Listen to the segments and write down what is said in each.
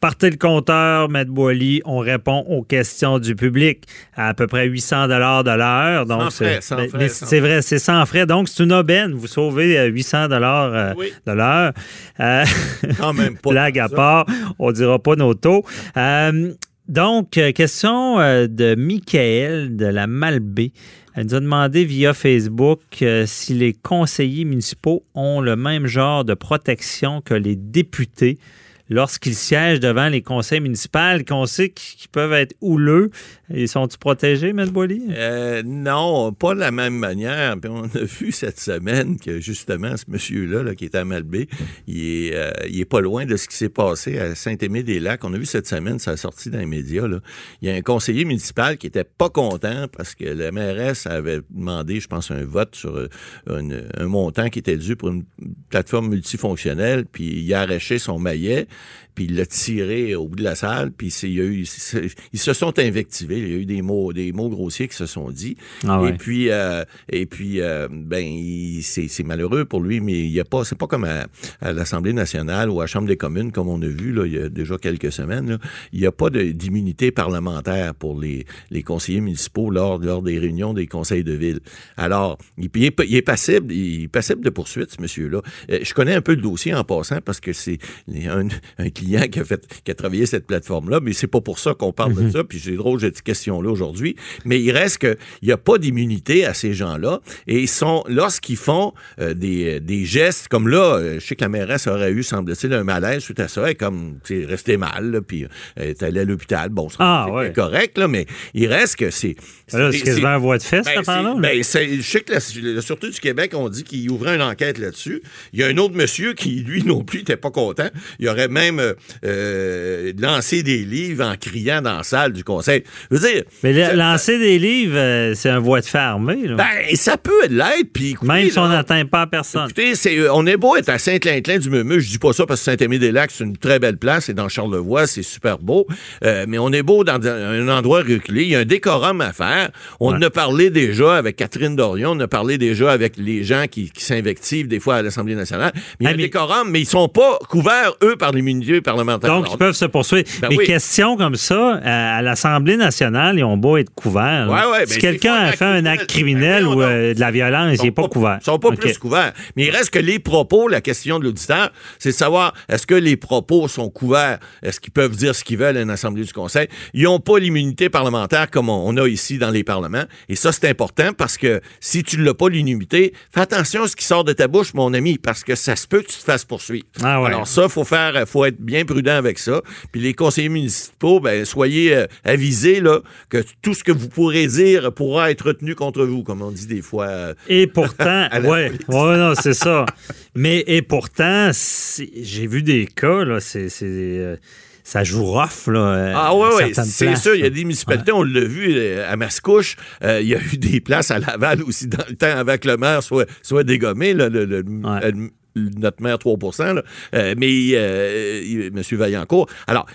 Partez le compteur, Maître Boily, on répond aux questions du public à à peu près 800 dollars de l'heure. Donc, c'est vrai, c'est sans frais. Donc, c'est une aubaine. Vous sauvez euh, 800 dollars euh, Oui. de l'heure. Euh, Quand même pas. blague à part, on dira pas nos taux. Euh, donc, euh, question euh, de Michael de la Malbaie. Elle nous a demandé via Facebook euh, si les conseillers municipaux ont le même genre de protection que les députés lorsqu'ils siègent devant les conseils municipaux, qu'on sait qu'ils peuvent être houleux. Ils sont-ils protégés, M. Boily? Euh, non, pas de la même manière. On a vu cette semaine que justement ce monsieur-là, là, qui est à Malbé, il est, euh, il est pas loin de ce qui s'est passé à Saint-Aimé-des-Lacs. On a vu cette semaine, ça a sorti dans les médias. Il y a un conseiller municipal qui était pas content parce que la mairesse avait demandé, je pense, un vote sur euh, un montant qui était dû pour une plateforme multifonctionnelle, puis il a arraché son maillet, puis il l'a tiré au bout de la salle, puis il y a eu, ils se sont invectivés, il y a eu des mots, des mots grossiers qui se sont dit. Ah ouais. Et puis, euh, et puis, euh, ben, il- c'est c'est malheureux pour lui, mais il y a pas, c'est pas comme à, à l'Assemblée nationale ou à la Chambre des communes comme on a vu là, il y a déjà quelques semaines. là. Il n'y a pas de- d'immunité parlementaire pour les, les conseillers municipaux lors, lors des réunions des conseils de ville. Alors, il, il est, il est passible, il est passible de poursuite, ce monsieur-là. Euh, je connais un peu le dossier en passant parce que c'est un, un client qui a fait, qui a travaillé cette plateforme-là, mais c'est pas pour ça qu'on parle de ça. Puis c'est drôle, j'ai cette question-là aujourd'hui. Mais il reste que il n'y a pas d'immunité à ces gens-là. Et ils sont, lorsqu'ils font euh, des, des gestes comme là, euh, je sais que la mairesse aurait eu, semble-t-il, un malaise suite à ça. Elle comme, tu sais, restée mal, là, puis euh, elle est allée à l'hôpital. Bon, Ah, c'est ouais. correct, là, mais il reste que c'est. Là, c'est quasiment un voie de fesse, Ben, là. ben, je sais que la, la Sûreté du Québec, on dit qu'il ouvrait une enquête là-dessus. Il y a un autre monsieur qui, lui non plus, n'était pas content. Il aurait même euh, euh, lancé des livres en criant dans la salle du conseil. Je veux dire... Mais le- ça- lancer des livres, euh, c'est un voie de fait armé. là. Ben, ça peut l'être, puis écoutez, Même si on n'atteint pas personne. Écoutez, on est beau être à Saint-Clinclin du Meumeux. Je dis pas ça parce que Saint-Aimé-des-Lacs, c'est une très belle place. C'est dans Charlevoix, c'est super beau. Euh, mais on est beau dans un endroit reculé. Il y a un décorum à faire. On en a parlé déjà avec Catherine Dorion. On a parlé déjà avec les gens qui, qui s'invectivent des fois à l'Assemblée nationale. Mais il y a Ah, mais ils sont pas couverts, eux, par l'immunité parlementaire. Donc, ils peuvent se poursuivre. Ben Mais oui. questions comme ça, à, l'Assemblée nationale, ils ont beau être couverts. là. Ouais, ouais, si ben, quelqu'un pas a fait un acte criminel Ben ou euh, de la violence, il n'est pas, couvert. Ils sont pas plus couverts. Mais il reste que les propos, la question de l'auditeur, c'est de savoir est-ce que les propos sont couverts? Est-ce qu'ils peuvent dire ce qu'ils veulent à une assemblée du Conseil? Ils n'ont pas l'immunité parlementaire comme on on a ici dans les parlements. Et ça, c'est important parce que si tu ne l'as pas l'immunité, fais attention à ce qui sort de ta bouche, mon ami, parce que ça se peut que tu te fasses poursuivre. Ah ouais. Alors ça, faut faire, faut être bien prudent avec ça. Puis les conseillers municipaux, ben, soyez euh, avisés là, que tout ce que vous pourrez dire pourra être retenu contre vous, comme on dit des fois. euh, Et pourtant, ouais, police. ouais, non, c'est ça. Mais et pourtant, j'ai vu des cas là, c'est, c'est, euh, ça joue rough là. euh, Ah ouais, certaines c'est sûr. Il y a des municipalités, on l'a vu euh, à Mascouche. euh, il y a eu des places à Laval aussi dans le temps que le maire soit, soit dégommé, là, le, le- Ouais. Notre maire 3 là. Euh, mais euh, M. Vaillancourt. Alors,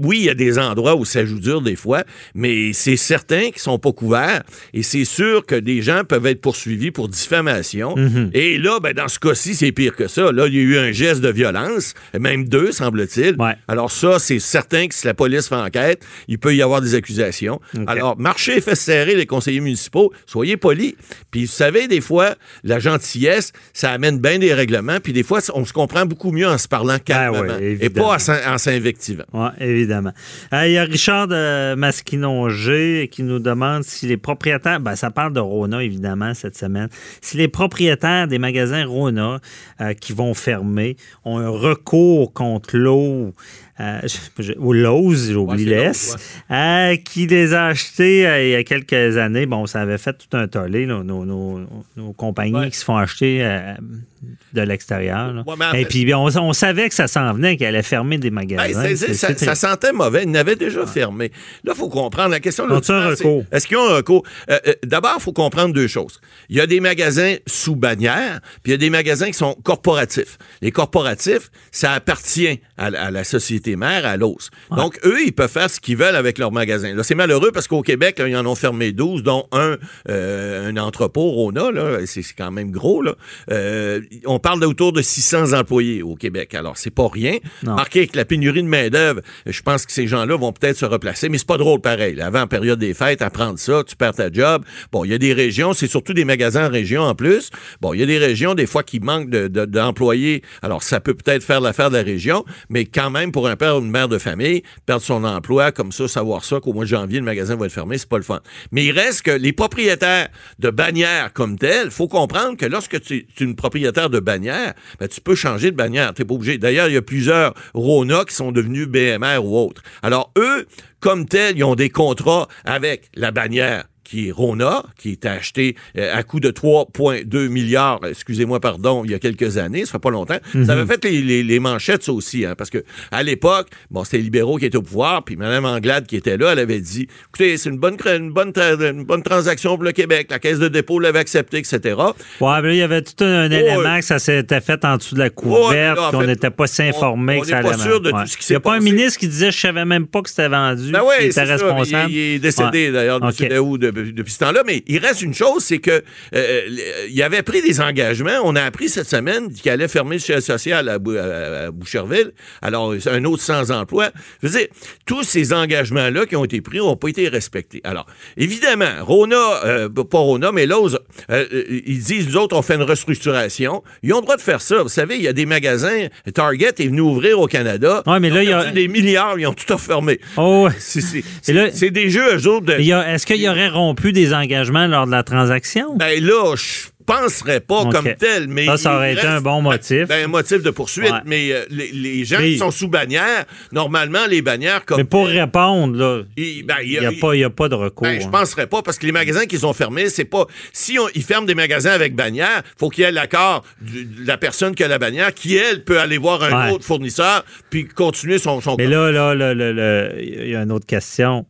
oui, il y a des endroits où ça joue dur des fois, mais c'est certain qu'ils sont pas couverts. Et c'est sûr que des gens peuvent être poursuivis pour diffamation. Mhm. Et là, ben, dans ce cas-ci, c'est pire que ça. Là, il y a eu un geste de violence, même deux, semble-t-il. Ouais. Alors ça, c'est certain que si la police fait enquête, il peut y avoir des accusations. Alors, marchez, faites serrer les conseillers municipaux, soyez polis. Puis vous savez, des fois, la gentillesse, ça amène bien des règlements, puis des fois, on se comprend beaucoup mieux en se parlant calmement Ben ouais, et pas en s'in- en s'invectivant. Oui, évidemment. Euh, Il y a Richard de Masquinongé qui nous demande si les propriétaires, ben, ça parle de Rona évidemment cette semaine, si les propriétaires des magasins Rona euh, qui vont fermer ont un recours contre l'eau euh, ou Lowe's, j'oublie Ouais, l'S, euh, qui les a achetés euh, il y a quelques années. Bon, ça avait fait tout un tollé, là, nos, nos- nos compagnies Ouais. qui se font acheter euh, de l'extérieur. Et puis, on, on savait que ça s'en venait, qu'elle allait fermer des magasins. Ben, ça, sentait mauvais. Ils n'avaient déjà fermé. Là, il faut comprendre. La question là, recours? Est-ce qu'ils ont un recours? Euh, euh, D'abord, il faut comprendre deux choses. Il y a des magasins sous bannière, puis il y a des magasins qui sont corporatifs. Les corporatifs, ça appartient à la société mère, à l'os. Donc, eux, ils peuvent faire ce qu'ils veulent avec leurs magasins. Là, c'est malheureux parce qu'au Québec, là, ils en ont fermé 12, dont un, euh, un entrepôt, Rona, là. C'est c'est quand même gros, là. Euh, on parle d'autour de 600 employés au Québec. Alors, c'est pas rien. Non. Marqué avec la pénurie de main-d'œuvre, je pense que ces gens-là vont peut-être se replacer, mais c'est pas drôle pareil. là. Avant la période des fêtes, apprendre ça, tu perds ta job. Bon, il y a des régions, c'est surtout des magasins en région en plus. Bon, il y a des régions, des fois, qui manquent de- de- d'employés. Alors, ça peut peut-être faire l'affaire de la région, mais quand même, pour une mère de famille, perdre son emploi, comme ça, savoir ça, qu'au mois de janvier, le magasin va être fermé, c'est pas le fun. Mais il reste que les propriétaires de bannières comme telles, faut comprendre que lorsque tu es une propriétaire de bannière, ben, tu peux changer de bannière. Tu pas obligé. D'ailleurs, il y a plusieurs Rona qui sont devenus BMR ou autres. Alors, eux, comme tels, ils ont des contrats avec la bannière qui est Rona, qui est acheté euh, à coût de 3,2 milliards, excusez-moi, pardon, il y a quelques années, ça fait pas longtemps. Ça avait fait les, les- les manchettes, ça aussi, hein, parce que à l'époque, bon, c'était les libéraux qui étaient au pouvoir, puis Mme Anglade qui était là, elle avait dit, écoutez, c'est une bonne, une bonne, une bonne transaction pour le Québec, la Caisse de dépôt l'avait accepté, etc. Ouais, mais là, il y avait tout un, élément que ça s'était fait en dessous de la couverte, Ouais, qu'on n'était pas si informé on- on que ça pas allait sûr de mal. tout ce qui Il n'y a pas un ministre qui disait je savais même pas que c'était vendu, Ben qui oui, était ça. responsable. Il, il est décédé d'ailleurs. OK. Depuis ce temps-là. Mais il reste une chose, c'est que euh, il avait pris des engagements. On a appris cette semaine qu'il allait fermer le siège social à, Bou- à- à Boucherville. Alors, un autre sans emploi. Je veux dire, tous ces engagements-là qui ont été pris n'ont pas été respectés. Alors, évidemment, Rona, euh, pas Rona, mais Lowe's, euh, euh, ils disent, nous autres, on fait une restructuration. Ils ont le droit de faire ça. Vous savez, il y a des magasins. Target est venu ouvrir au Canada. Ouais, mais là, il y a- des milliards, ils ont tout refermé. Oh. C'est- des jeux, eux autres. de- Est-ce qu'il y aurait rompu des engagements lors de la transaction? Ben là, je penserais pas comme tel, mais. Ça, ça aurait été un bon motif. Ben, un motif de poursuite, Ouais. mais euh, les, les gens Mais- qui sont sous bannière, normalement, les bannières comme. mais pour répondre, là, il ben, il il y a- n'y a, pas- a de recours. ben, je hein. penserais pas, parce que les magasins qu'ils ont fermés, c'est pas. Si on- ils ferment des magasins avec bannière, faut qu'il y ait l'accord de la personne qui a la bannière, qui, elle, peut aller voir un Ouais. autre fournisseur, puis continuer son. son Mais là, là, là, là, là, il y a une autre question.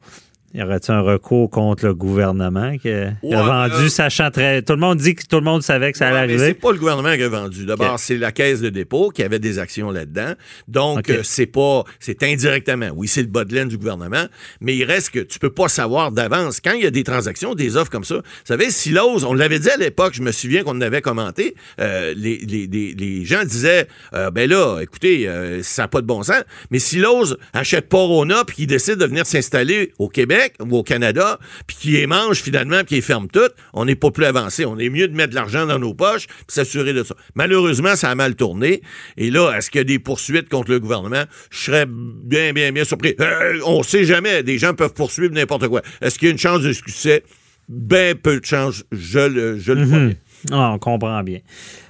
Y aurait-il un recours contre le gouvernement qui a, Ouais, vendu, là- sachant très. Tout le monde dit que tout le monde savait que ça allait Ouais, arriver. c'est pas le gouvernement qui a vendu. D'abord, c'est la caisse de dépôt qui avait des actions là-dedans. Donc, euh, c'est pas, c'est indirectement. Oui, c'est le bas de laine du gouvernement, mais il reste que tu peux pas savoir d'avance. Quand il y a des transactions, des offres comme ça, vous savez, si l'ose, on l'avait dit à l'époque, je me souviens qu'on avait commenté, euh, les, les, les, les gens disaient, euh, ben là, écoutez, euh, ça n'a pas de bon sens, mais si l'ose achète pas Rona puis qu'il décide de venir s'installer au Québec ou au Canada, puis qu'il les mange finalement puis qu'il les ferme toutes, on n'est pas plus avancé. On est mieux de mettre de l'argent dans nos poches puis s'assurer de ça. Malheureusement, ça a mal tourné. Et là, est-ce qu'il y a des poursuites contre le gouvernement? Je serais bien, bien, bien surpris. Euh, on sait jamais. Des gens peuvent poursuivre n'importe quoi. Est-ce qu'il y a une chance de succès? Ben peu de chance. Je le, je le bien. Ah, on comprend bien.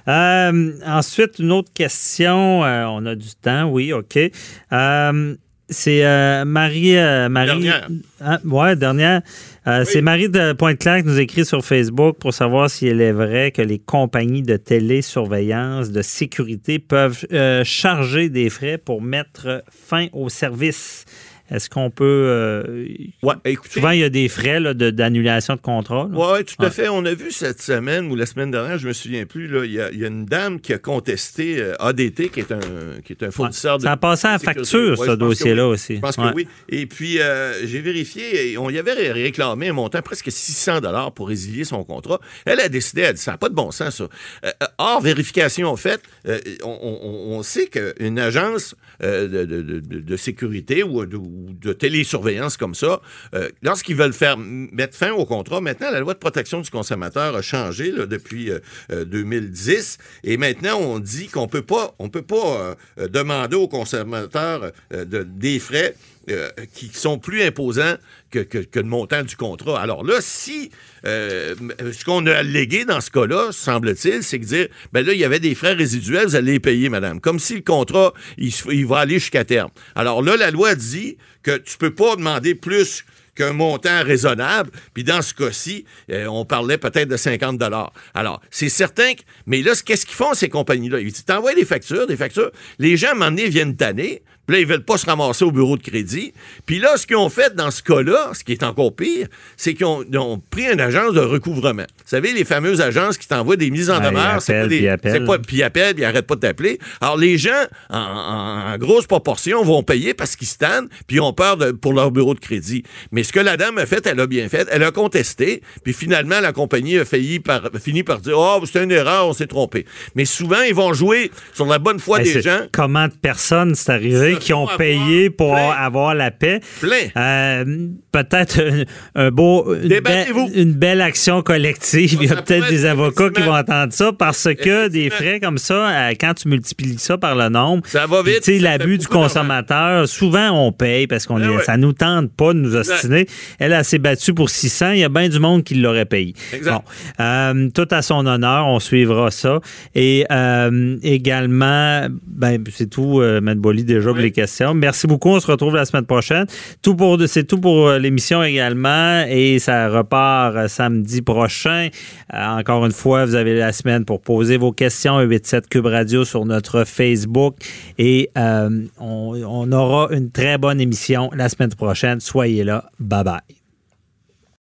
Euh, ensuite, une autre question. euh, on a du temps, oui, OK. Euh, c'est euh, Marie. euh, Marie Dernière. Hein, ouais, dernière. Euh, C'est Marie de Pointe-Claire qui nous écrit sur Facebook pour savoir si elle est vrai que les compagnies de télésurveillance, de sécurité peuvent charger des frais pour mettre fin au service. Est-ce qu'on peut. euh, Ouais, écoutez. souvent, il y a des frais là, de- d'annulation de, contrat. Oui, tout à Ouais. fait. On a vu cette semaine ou la semaine dernière, je me souviens plus, il y, a- y a une dame qui a contesté euh, ADT, qui est un, qui est un fournisseur de. Ça a passé à la facture, Ouais, ce dossier-là aussi. Je pense Ouais. que oui. Et puis, euh, j'ai vérifié, et on y avait ré- réclamé un montant presque 600 dollars pour résilier son contrat. Elle a décidé, elle dit, ça n'a pas de bon sens, ça. Hors vérification faite, euh, on, on- on sait qu'une agence de, de- de- de sécurité ou, de- ou de télésurveillance comme ça, euh, lorsqu'ils veulent faire mettre fin au contrat, maintenant, la loi de protection du consommateur a changé depuis 2010 et maintenant, on dit qu'on peut pas, on peut pas demander aux consommateurs de, des frais euh, qui sont plus imposants que, le montant du contrat. Alors là, si euh, ce qu'on a allégué dans ce cas-là, semble-t-il, c'est que dire, ben là, il y avait des frais résiduels, vous allez les payer, madame. Comme si le contrat, il, il va aller jusqu'à terme. Alors là, la loi dit que tu peux pas demander plus qu'un montant raisonnable. Puis dans ce cas-ci, euh, on parlait peut-être de 50 dollars. Alors, c'est certain que... Mais là, qu'est-ce qu'ils font, ces compagnies-là? Ils t'envoient des factures, des factures. Les gens, à un moment donné, viennent tanner. Puis là, ils veulent pas se ramasser au bureau de crédit. Puis là, ce qu'ils ont fait dans ce cas-là, ce qui est encore pire, c'est qu'ils ont, pris une agence de recouvrement. Vous savez, les fameuses agences qui t'envoient des mises en demeure. C'est pas des, puis appellent. Pas, puis appellent, puis ils n'arrêtent pas de t'appeler. Alors, les gens, en, grosse proportion, vont payer parce qu'ils se tannent, puis ils ont peur de, pour leur bureau de crédit. Mais ce que la dame a fait, elle a bien fait. Elle a contesté, puis finalement, la compagnie a failli par, fini par dire Oh, c'est une erreur, on s'est trompé. Mais souvent, ils vont jouer sur la bonne foi des gens. Comment de personnes c'est arrivé? qui ont payé pour avoir la paix. Euh, peut-être un, beau, une, belle action collective. Il y a peut-être des avocats qui vont entendre ça parce que des frais comme ça, euh, quand tu multiplies ça par le nombre, ça va vite. L'abus du consommateur, souvent on paye parce qu'on ben ça nous tente pas de nous ostiner. Elle, a s'est battue pour 600. Il y a bien du monde qui l'aurait payé. Bon, euh, tout à son honneur, on suivra ça. Et également, ben, c'est tout, euh, Boli, déjà, les questions. Merci beaucoup. On se retrouve la semaine prochaine. Tout pour, c'est tout pour euh, l'émission également. Et ça repart euh, samedi prochain. Euh, encore une fois, vous avez la semaine pour poser vos questions. 87 Cube Radio sur notre Facebook. Et on, on aura une très bonne émission la semaine prochaine. Soyez là. Bye bye.